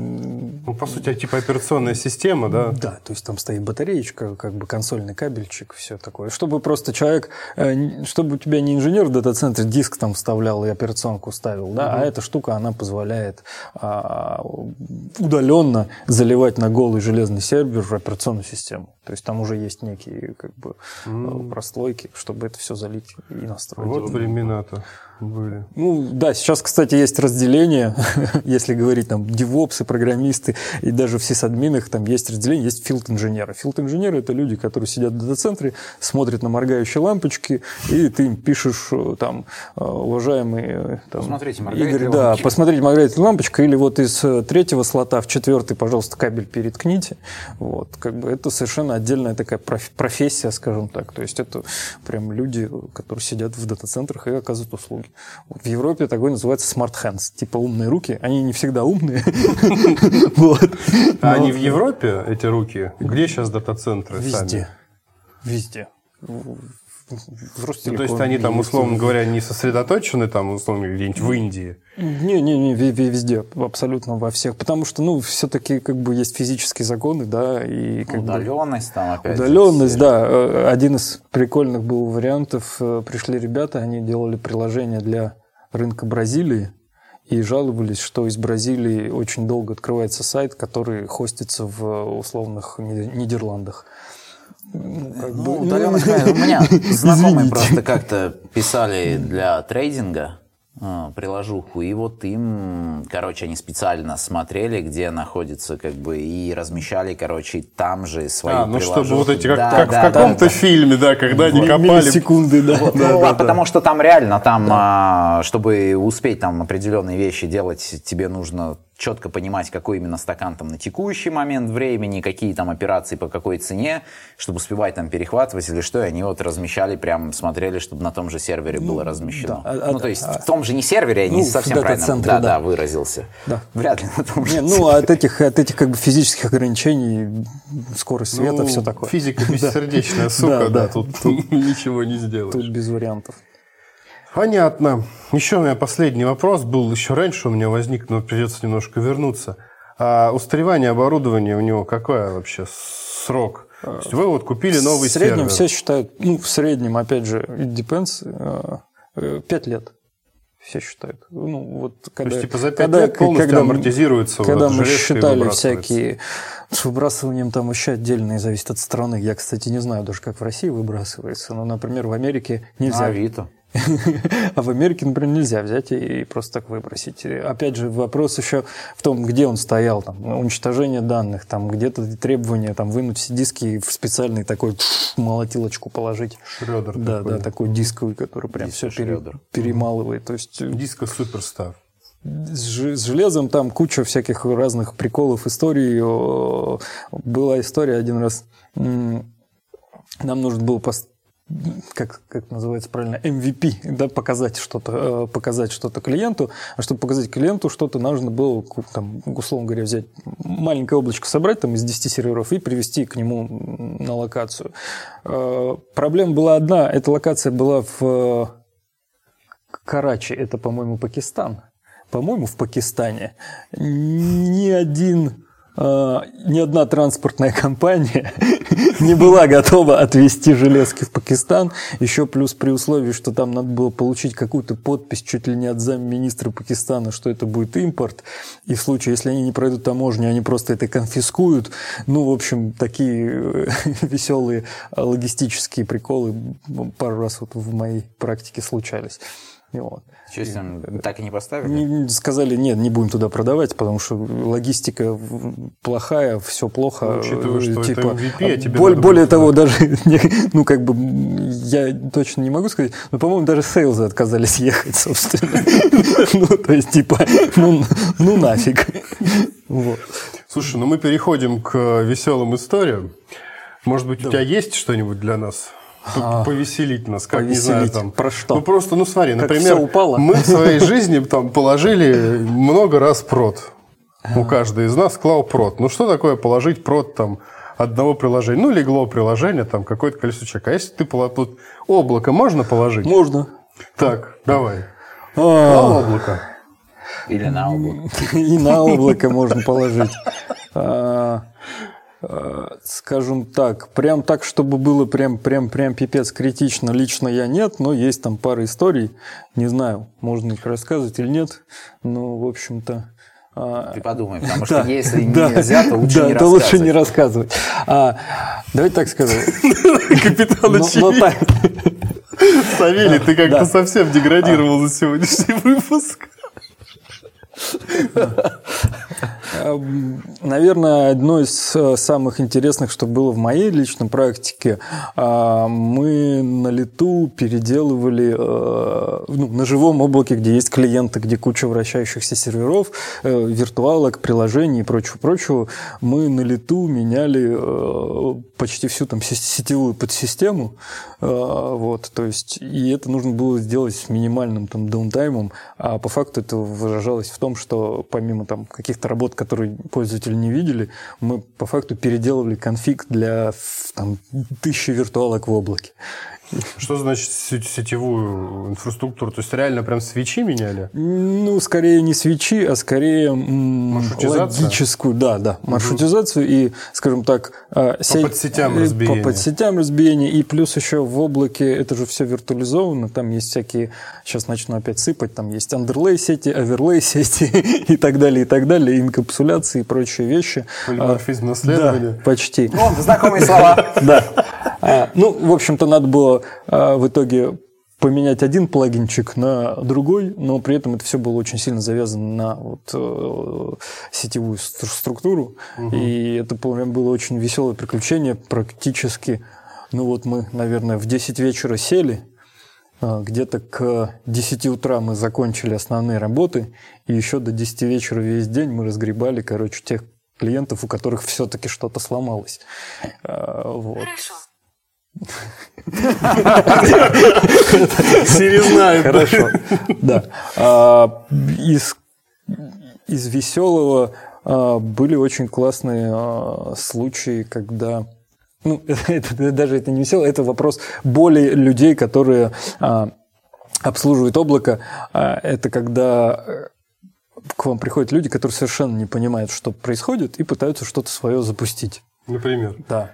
Ну, по сути, типа операционная система, да? Да, то есть там стоит батареечка, как бы консольный кабельчик, все такое. Чтобы просто человек, э, чтобы у тебя не инженер в дата-центре диск там вставлял и операционку ставил, да, а эта штука, она позволяет а, удаленно заливать на голый железный сервер операционную систему. То есть там уже есть некие как бы э, прослойки, чтобы это все залить и настроить. Вот времена-то были. Ну да, сейчас, кстати, есть разделение, если говорить там девопсы, программисты и даже в сисадминах там есть разделение, есть филд-инженеры. Филд-инженеры – это люди, которые сидят в дата-центре, смотрят на моргающие лампочки, и ты им пишешь э, там, э, уважаемый э, там, Посмотрите, моргает Игорь, да, лампочка. посмотрите, моргает лампочка, или вот из третьего слота в четвертый, пожалуйста, кабель переткните. Вот, как бы это совершенно отдельная такая проф- профессия, скажем так. То есть это прям люди, которые сидят в дата-центрах и оказывают услуги. Вот в Европе такой называется smart hands, типа умные руки. Они не всегда умные. А они в Европе, эти руки? Где сейчас дата-центры сами? Везде. Везде. В- в Ну, то есть они там, условно говоря, не сосредоточены там, условно, где-нибудь в Индии. Не-не-не, ве- ве- везде, абсолютно во всех. Потому что, ну, все-таки как бы есть физические законы, да, и как бы... Удаленность там опять. Удаленность, да. Э, Один из прикольных был вариантов. Э, Пришли ребята, они делали приложение для рынка Бразилии и жаловались, что из Бразилии очень долго открывается сайт, который хостится в условных Ни- Нидерландах. Ну, как Ну, бы- удаленность, понятно. у меня знакомые Извините. просто как-то писали для трейдинга, а, приложуху, и вот им, короче, они специально смотрели, где находится, как бы, и размещали, короче, там же свои А, ну приложухи. чтобы вот эти, как, Да, как да, в каком-то да, да. фильме, да, когда они копали. Секунды, да. Вот, ну, а потому что там реально, там, а, чтобы успеть там определенные вещи делать, тебе нужно четко понимать, какой именно стакан там на текущий момент времени, какие там операции по какой цене, чтобы успевать там перехватывать или что, и они вот размещали, прям смотрели, чтобы на том же сервере было размещено. да, а- ну, то а- есть в том же не сервере, я не ну, совсем в правильно дата-центре, да, да. да, выразился. Да. Вряд ли на том же Не, ну, от этих, от этих как бы физических ограничений, скорость света, Ну, все такое. Физика бессердечная, сука, да. тут ничего не сделаешь. Тут без вариантов. Понятно. Еще у меня последний вопрос был. Еще раньше у меня возник, но придется немножко вернуться. А устаревание оборудования у него какой вообще срок? То есть вы вот купили новый в среднем сервер. все считают, ну, в среднем, опять же, it depends, 5 лет. Все считают. Ну, вот когда, есть, типа, за пять когда, лет полностью когда, амортизируется вот Когда эта мы считали всякие... С выбрасыванием там вообще отдельно и зависит от страны. Я, кстати, не знаю даже, как в России выбрасывается. Но, например, в Америке нельзя. Авито. А в Америке, например, нельзя взять и просто так выбросить. Опять же, вопрос еще в том, где он стоял. Там, уничтожение данных, там где-то требования там, вынуть все диски и в специальный такой молотилочку положить. Шрёдер Да, такой. да, такой дисковый, который прям все Шрёдер. перемалывает. То есть э, Диско суперстар. с, же- с железом там куча всяких разных приколов, историй. Была история один раз. Нам нужно было пос- как, как называется правильно, MVP, да, показать что-то, э, показать что-то клиенту, а чтобы показать клиенту что-то, нужно было, там, условно говоря, взять маленькое облачко, собрать там из 10 серверов и привести к нему на локацию. Э, Проблема была одна, эта локация была в э, Карачи, это, по-моему, Пакистан. По-моему, в Пакистане ни один ни одна транспортная компания не была готова отвезти железки в Пакистан. Еще плюс при условии, что там надо было получить какую-то подпись чуть ли не от замминистра Пакистана, что это будет импорт. И в случае, если они не пройдут таможню, они просто это конфискуют. Ну, в общем, такие э, веселые логистические приколы пару раз вот в моей практике случались. Вот. С ним так и не поставили? Не- Сказали, нет, не будем туда продавать, потому что логистика плохая, все плохо. Ну, учитывая, что это типа, MVP, а тебе боль- более того, даже, ну, как бы, я точно не могу сказать, но, по-моему, даже сейлзы отказались ехать, собственно. Ну, то есть, типа, ну, ну нафиг. Слушай, ну мы переходим к веселым историям. Может быть, у тебя есть что-нибудь для нас? П- Повеселить нас, как не знаю А, повеселить. там. Про что? Ну просто, ну смотри, Как например, упало? мы в своей жизни там положили много раз прод. У каждой из нас клал прод. Ну что такое положить прод там одного приложения? Ну легло приложение, там какое-то количество человек. А если ты тут облако можно положить? Можно. Так, давай. А, Клал облако. Или на облако? И на облако можно положить. Скажем так, прям так, чтобы было прям, прям, прям пипец критично, лично я нет, но есть там пара историй, не знаю, можно их рассказывать или нет, но, в общем-то... а, Ты подумай, потому да, что если да, нельзя, то лучше да, не то лучше не рассказывать. рассказывать. А, давайте так скажу. Капитан Но- но Очевидность. так- Савелий, ты как-то Да. совсем деградировал за сегодняшний выпуск. Эм, Наверное, одно из э, самых интересных, что было в моей личной практике, а, мы на лету переделывали э, ну, на живом облаке, где есть клиенты, где куча вращающихся серверов, э, виртуалок, приложений и прочего-прочего, мы на лету меняли почти всю там сетевую подсистему, вот, то есть, и это нужно было сделать с минимальным там даунтаймом, а по факту это выражалось в том, что помимо там каких-то работ, которые пользователи не видели, мы по факту переделывали конфиг для там, тысячи виртуалок в облаке. Что значит сетевую инфраструктуру? То есть реально прям свечи меняли? Ну, скорее не свечи, а скорее логическую, да, да, маршрутизацию и, скажем так, а, сеть- подсетям э, разбиение. По подсетям разбиение. И плюс еще в облаке это же все виртуализовано, там есть всякие, сейчас начну опять сыпать, там есть андерлей сети, оверлей сети и так далее, и так далее, инкапсуляции и прочие вещи. Полиморфизм А, наследования. Да, почти. О, знакомые слова. Да. А, Ну, в общем-то, надо было а, в итоге поменять один плагинчик на другой, но при этом это все было очень сильно завязано на вот, э, сетевую структуру. Угу. И это прям было очень веселое приключение. Практически, ну вот мы, наверное, в 10 вечера сели, э, где-то к 10 утра мы закончили основные работы, и еще до 10 вечера весь день мы разгребали, короче, тех клиентов, у которых все-таки что-то сломалось. Э, вот. Хорошо. Сири знает. Хорошо. Да. А, из, из веселого а, были очень классные а, случаи, когда ну, это, даже это не весело, это вопрос боли людей, которые а, обслуживают облако. А, это когда э, к вам приходят люди, которые совершенно не понимают, что происходит, и пытаются что-то свое запустить. Например? Да.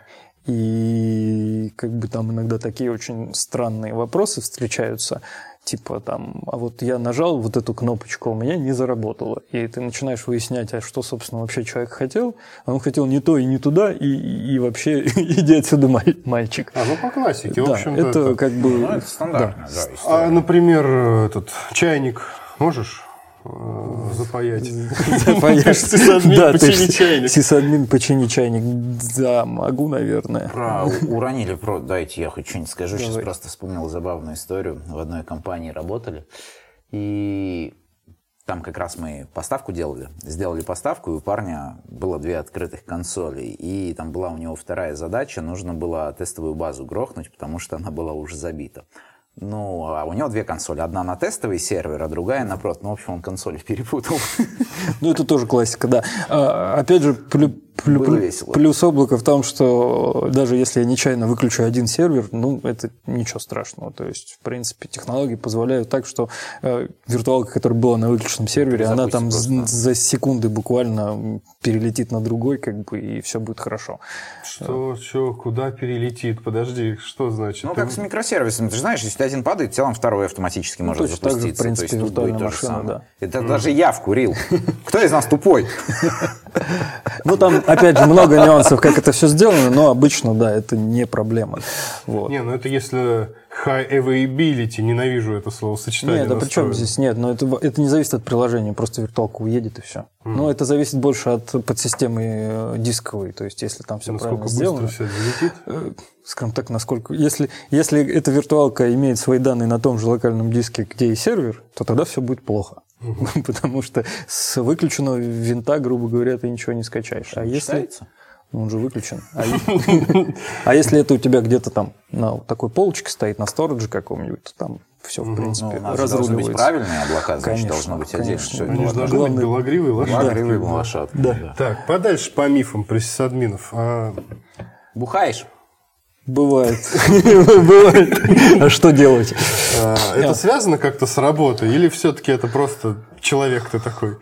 И как бы там иногда такие очень странные вопросы встречаются, типа там, а вот я нажал вот эту кнопочку, у меня не заработало. И ты начинаешь выяснять, а что, собственно, вообще человек хотел. Он хотел не то и не туда, и, и вообще иди отсюда, мальчик. А, ну по классике, в да, общем это, это как бы... Ну, это стандартно, да. да а, например, этот чайник можешь запаять. Запаять. Сисадмин почини чайник. Сисадмин почини чайник. Да, могу, наверное. Про уронили про. Дайте я хоть что-нибудь скажу. Сейчас просто вспомнил забавную историю. В одной компании работали. И там как раз мы поставку делали. Сделали поставку, и у парня было две открытых консоли. И там была у него вторая задача. Нужно было тестовую базу грохнуть, потому что она была уже забита. Ну, а у него две консоли. Одна на тестовый сервер, а другая на прот. Ну, в общем, он консоли перепутал. Ну, это тоже классика, да. А, опять же, Плю, весело. Плюс облако в том, что даже если я нечаянно выключу один сервер, ну, это ничего страшного. То есть, в принципе, технологии позволяют так, что э, виртуалка, которая была на выключенном сервере, она там просто. за секунды буквально перелетит на другой, как бы, и все будет хорошо. Что, что, куда перелетит? Подожди, что значит? Ну, Ты... как с микросервисами. Ты же знаешь, если один падает, в целом второй автоматически ну, может точно запуститься. Так же, в принципе, То есть, виртуальная машина, да. Это mm. даже я вкурил. Кто из нас тупой? Ну, там опять же, много нюансов, как это все сделано, но обычно, да, это не проблема. Вот. Не, ну это если high availability, ненавижу это словосочетание. Нет, да причем здесь нет, но это, это не зависит от приложения, просто виртуалка уедет и все. Mm. Но это зависит больше от подсистемы э, дисковой, то есть если там все насколько правильно сделано. все залетит? Э, скажем так, насколько... Если, если эта виртуалка имеет свои данные на том же локальном диске, где и сервер, то тогда все будет плохо. Угу. Потому что с выключенного винта, грубо говоря, ты ничего не скачаешь. А если... Ну, он же выключен. А, а если это у тебя где-то там на такой полочке стоит, на сторидже каком-нибудь, то там все, в принципе, ну, разруливается. быть правильные облака, значит, конечно, должно быть отдельно. Все Они же должны быть белогривые лошадки. Белогривые лошадки. Да. Так, подальше по мифам про сисадминов. А... Бухаешь? Бывает. Бывает. А что делать? А, это связано как-то с работой? Или все-таки это просто человек ты такой?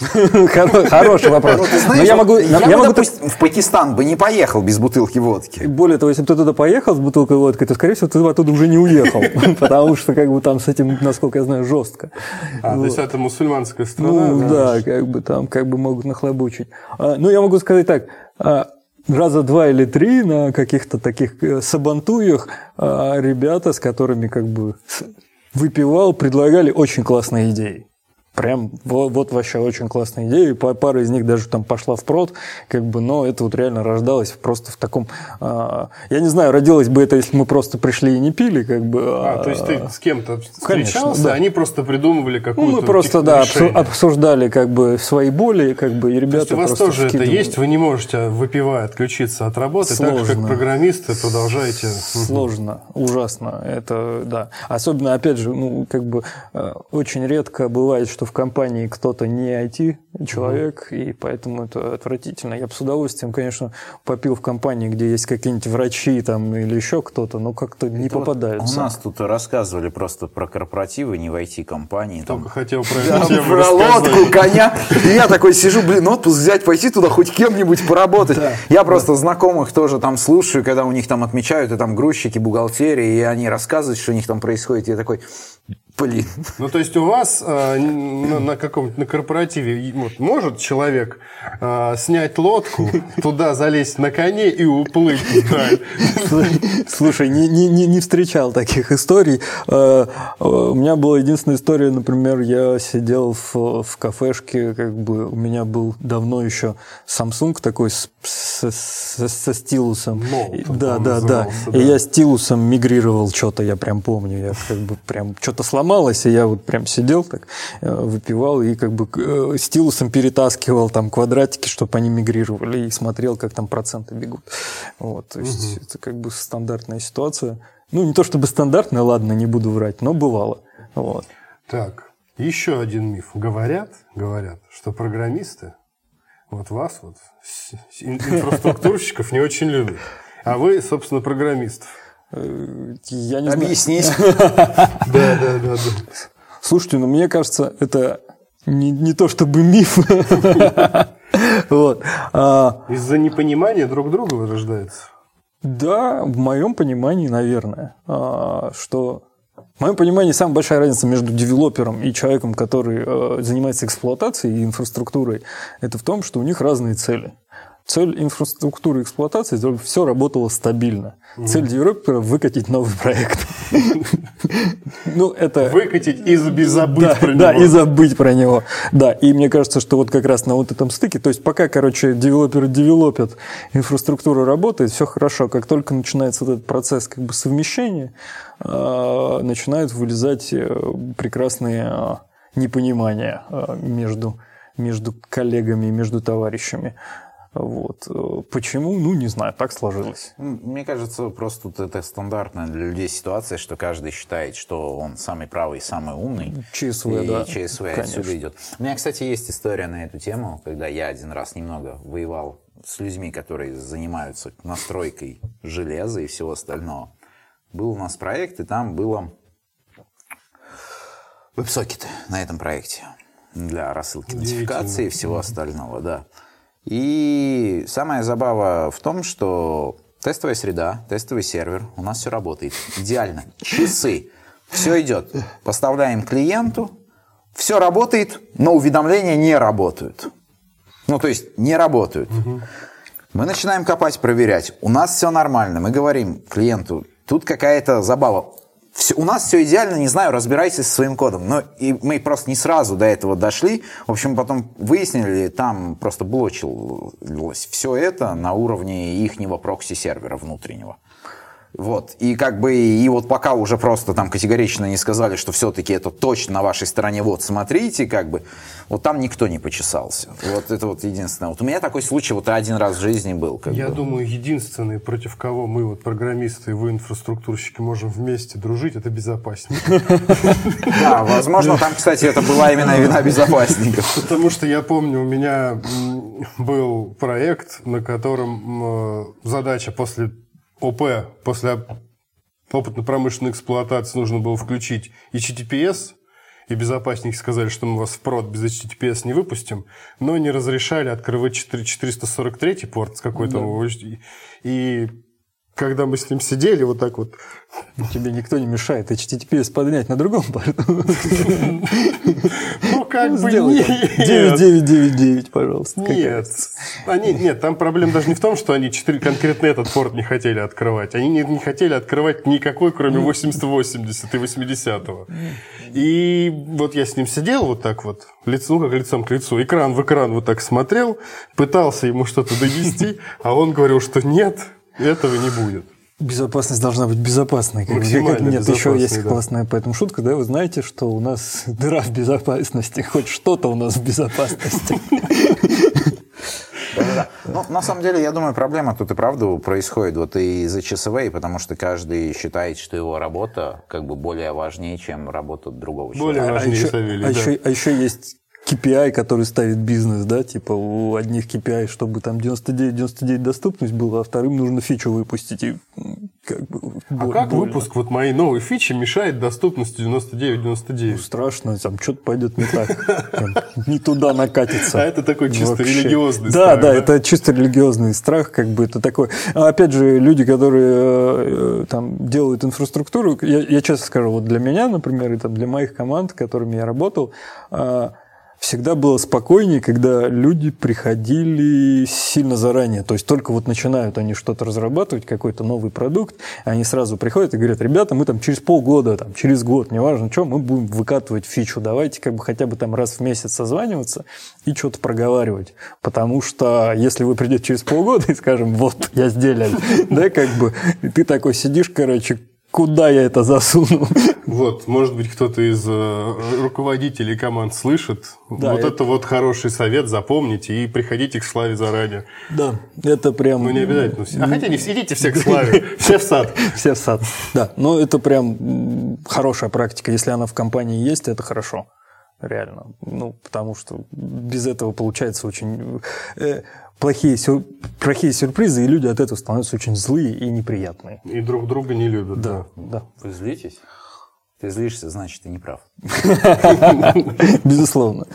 Хороший вопрос. Ну, Но я могу, я, могу допустим, в Пакистан бы не поехал без бутылки водки. Более того, если бы ты туда поехал с бутылкой водки, то, скорее всего, ты оттуда уже не уехал. Потому что, как бы, там с этим, насколько я знаю, жестко. А, то есть это мусульманская страна? Ну, да, как бы там, как бы могут нахлобучить. А, ну, я могу сказать так. А, раза два или три на каких-то таких э, сабантуях ребята, с которыми как бы выпивал, предлагали очень классные идеи. Прям вот, вот вообще очень классная идея. Пара из них даже там пошла в прод, как бы, но это вот реально рождалось просто в таком... А, я не знаю, родилось бы это, если мы просто пришли и не пили, как бы... А, а то есть ты с кем-то встречался, Конечно, да. они просто придумывали какую-то... Ну, мы просто, да, решение. обсуждали как бы свои боли, как бы, и ребята то есть у вас тоже это есть, вы не можете, выпивая, отключиться от работы, Сложно. так же, как программисты, продолжаете... Сложно, ужасно, это, да. Особенно, опять же, ну, как бы, э, очень редко бывает, что в компании кто-то не IT-человек, mm-hmm. и поэтому это отвратительно. Я бы с удовольствием, конечно, попил в компании, где есть какие-нибудь врачи там или еще кто-то, но как-то не это попадаются. У нас тут рассказывали просто про корпоративы, не в IT-компании. Только там... хотел про да, Про лодку, коня. И я такой сижу, блин, отпуск взять, пойти туда хоть кем-нибудь поработать. Да, я просто знакомых тоже там слушаю, когда у них там отмечают, и там грузчики, бухгалтерии, и они рассказывают, что у них там происходит. Я такой, Блин. Ну, то есть у вас э, на, на каком-то на корпоративе вот, может человек э, снять лодку, туда залезть на коне и уплыть вдаль? Слушай, не, не, не не встречал таких историй. Э, э, У меня была единственная история, например, я сидел в, в кафешке, как бы у меня был давно еще Samsung такой с, с- с- со стилусом. Он да, да, да. да. И я стилусом мигрировал что-то, я прям помню. Я как бы прям что-то сломалось, и я вот прям сидел так, э, выпивал и как бы э, стилусом перетаскивал там квадратики, чтобы они мигрировали, и смотрел, как там проценты бегут. Вот, то есть это как бы стандартная ситуация. Ну, не то чтобы стандартная, ладно, не буду врать, но бывало. Вот. Так, еще один миф. Говорят, говорят, что программисты вот вас, вот, инфраструктурщиков не очень любят. А вы, собственно, программистов. Я не знаю. Объяснись. Да, да, да, да. Слушайте, ну мне кажется, это не, не то чтобы миф. Вот. А, Из-за непонимания друг друга вырождается. Да, в моем понимании, наверное, а, что в моем понимании самая большая разница между девелопером и человеком, который э, занимается эксплуатацией и инфраструктурой, это в том, что у них разные цели. Цель инфраструктуры эксплуатации, чтобы все работало стабильно. Цель девелопера – выкатить новый проект. Ну, это... Выкатить и забыть да, про да, него. и забыть про него. Да, и мне кажется, что вот как раз на вот этом стыке, то есть пока, короче, девелоперы девелопят, инфраструктура работает, все хорошо. Как только начинается этот процесс как бы совмещения, э, начинают вылезать э, прекрасные э, непонимания между, между коллегами, между товарищами. Вот. Э, Почему? Ну, не знаю, так сложилось. Мне кажется, просто тут это стандартная для людей ситуация, что каждый считает, что он самый правый, самый умный. ЧСВ, и да. ЧСВ Конечно. отсюда идет. У меня, кстати, есть история на эту тему, когда я один раз немного воевал с людьми, которые занимаются настройкой железа и всего остального. Был у нас проект, и там было веб-сокеты на этом проекте для рассылки нотификаций и всего остального, да. И самая забава в том, что тестовая среда, тестовый сервер, у нас все работает идеально. Часы, все идет. Поставляем клиенту, все работает, но уведомления не работают. Ну, то есть не работают. Мы начинаем копать, проверять. У нас все нормально. Мы говорим клиенту, тут какая-то забава. Всё- у нас все идеально, не знаю, разбирайтесь со своим кодом. Но и мы просто не сразу до этого дошли. В общем, потом выяснили, там просто блочилось все это на уровне ихнего прокси-сервера внутреннего. Вот. И как бы, и вот пока уже просто там категорично не сказали, что все-таки это точно на вашей стороне, вот смотрите, как бы, вот там никто не почесался. Вот это вот единственное. Вот у меня такой случай вот один раз в жизни был. Как Я бы. думаю, единственный, против кого мы, вот программисты и вы, инфраструктурщики, можем вместе дружить, это безопасники. Да, возможно, там, кстати, это была именно вина безопасников. Потому что я помню, у меня был проект, на котором м, задача после ОП, после опытно-промышленной эксплуатации нужно было включить HTTPS, и безопасники сказали, что мы вас в прод без HTTPS не выпустим, но не разрешали открывать 4- 443 порт с какой-то... И когда мы с ним сидели вот так вот, Тебе никто не мешает HTTPS поднять на другом порту. ну как бы Сделай нет. там 9999, пожалуйста. Нет. Они, нет, там проблема даже не в том, что они четыре, конкретно этот порт не хотели открывать. Они не, не хотели открывать никакой, кроме 8080 и 80-го. И вот я с ним сидел вот так вот, лицо, ну как лицом к лицу, экран в экран вот так смотрел, пытался ему что-то донести, а он говорил, что нет, этого не будет. Безопасность должна быть безопасной. Как- Максимально как- Нет, еще есть да. классная поэтому шутка, да, вы знаете, что у нас дыра в безопасности, хоть что-то у нас в безопасности. Да-да-да. Ну, на самом деле, я думаю, проблема тут и правда происходит вот и из-за часовой, потому что каждый считает, что его работа как бы более важнее, чем работа другого Более человека. А важнее, еще, Савелий, а да. еще- а еще есть KPI, который ставит бизнес, да, типа у одних KPI, чтобы там 99-99 доступность была, а вторым нужно фичу выпустить. И как бы... А боль- как больно. выпуск вот моей новой фичи мешает доступности Ну, 99-99? страшно, там что-то пойдет не так. Там Не туда накатится. А это такой чисто Вообще. религиозный да, страх, Да, да? это чисто религиозный страх, как бы это такой. А опять же, люди, которые э, там делают инфраструктуру, я, я честно скажу, вот для меня, например, и там для моих команд, с которыми я работал, а, всегда было спокойнее, когда люди приходили сильно заранее. То есть только вот начинают они что-то разрабатывать, какой-то новый продукт, они сразу приходят и говорят, ребята, мы там через полгода, там, через год, неважно что, мы будем выкатывать фичу. Давайте как бы хотя бы там раз в месяц созваниваться и что-то проговаривать. Потому что если вы придете через полгода и скажем, вот, я сделал, да, как бы, ты такой сидишь, короче, куда я это засуну? Вот, может быть, кто-то из э, руководителей команд слышит. Да, вот это- это... вот хороший совет, запомните и приходите к Славе заранее. Да, это прям... Ну, не обязательно. А хотя не все, идите все к Славе, все в сад. Все в сад. Да, но это прям хорошая практика. Если она в компании есть, это хорошо. Реально. Ну, потому что без этого получается очень э, плохие, сюр- плохие сюрпризы, и люди от этого становятся очень злые и неприятные. И друг друга не любят. Да, да. Вы злитесь? Ты злишься, значит, ты не прав. Безусловно.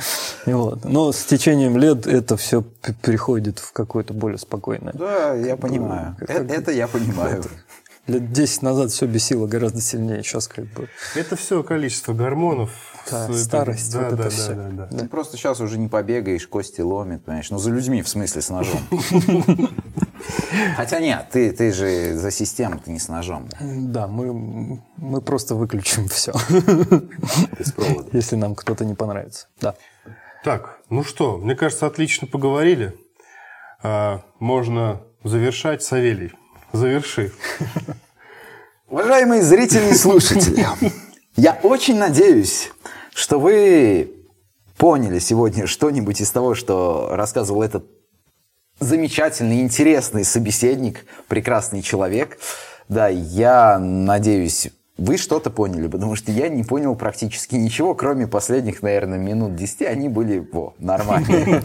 Вот. Но с течением лет это все переходит в какое-то более спокойное. Да, я понимаю. Э- Это я понимаю. Лет 10 назад все бесило гораздо сильнее. Сейчас как бы... Это все количество гормонов. Да, старость, Да, вот да, это да, всё. да, да. Ты просто сейчас уже не побегаешь, кости ломит, понимаешь? Ну, за людьми, в смысле, с ножом. Хотя нет, ты, ты же за систему, ты не с ножом. Да, мы, мы просто выключим все, Без провода. если нам кто-то не понравится. Да. Так, ну что, мне кажется, отлично поговорили. А, можно завершать. Савелий, заверши. Уважаемые зрители и слушатели, я очень надеюсь, что вы поняли сегодня что-нибудь из того, что рассказывал этот замечательный, интересный собеседник, прекрасный человек. Да, я надеюсь, вы что-то поняли, потому что я не понял практически ничего, кроме последних, наверное, минут 10. Они были, во, нормальные.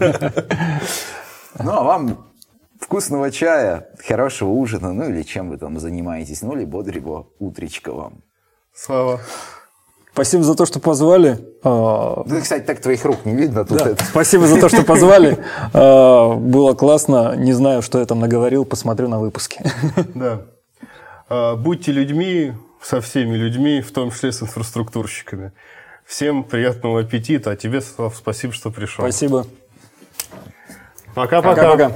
Ну, а вам вкусного чая, хорошего ужина, ну или чем вы там занимаетесь, ну или бодрого утречка вам. Слава. Спасибо за то, что позвали. А, Ну, кстати, так твоих рук не видно тут. да, это. Спасибо за то, что позвали. А, Было классно. Не знаю, что я там наговорил. Посмотрю на выпуске. Да. А, Будьте людьми со всеми людьми, в том числе с инфраструктурщиками. Всем приятного аппетита. А тебе, Слав, спасибо, что пришел. Спасибо. Пока-пока.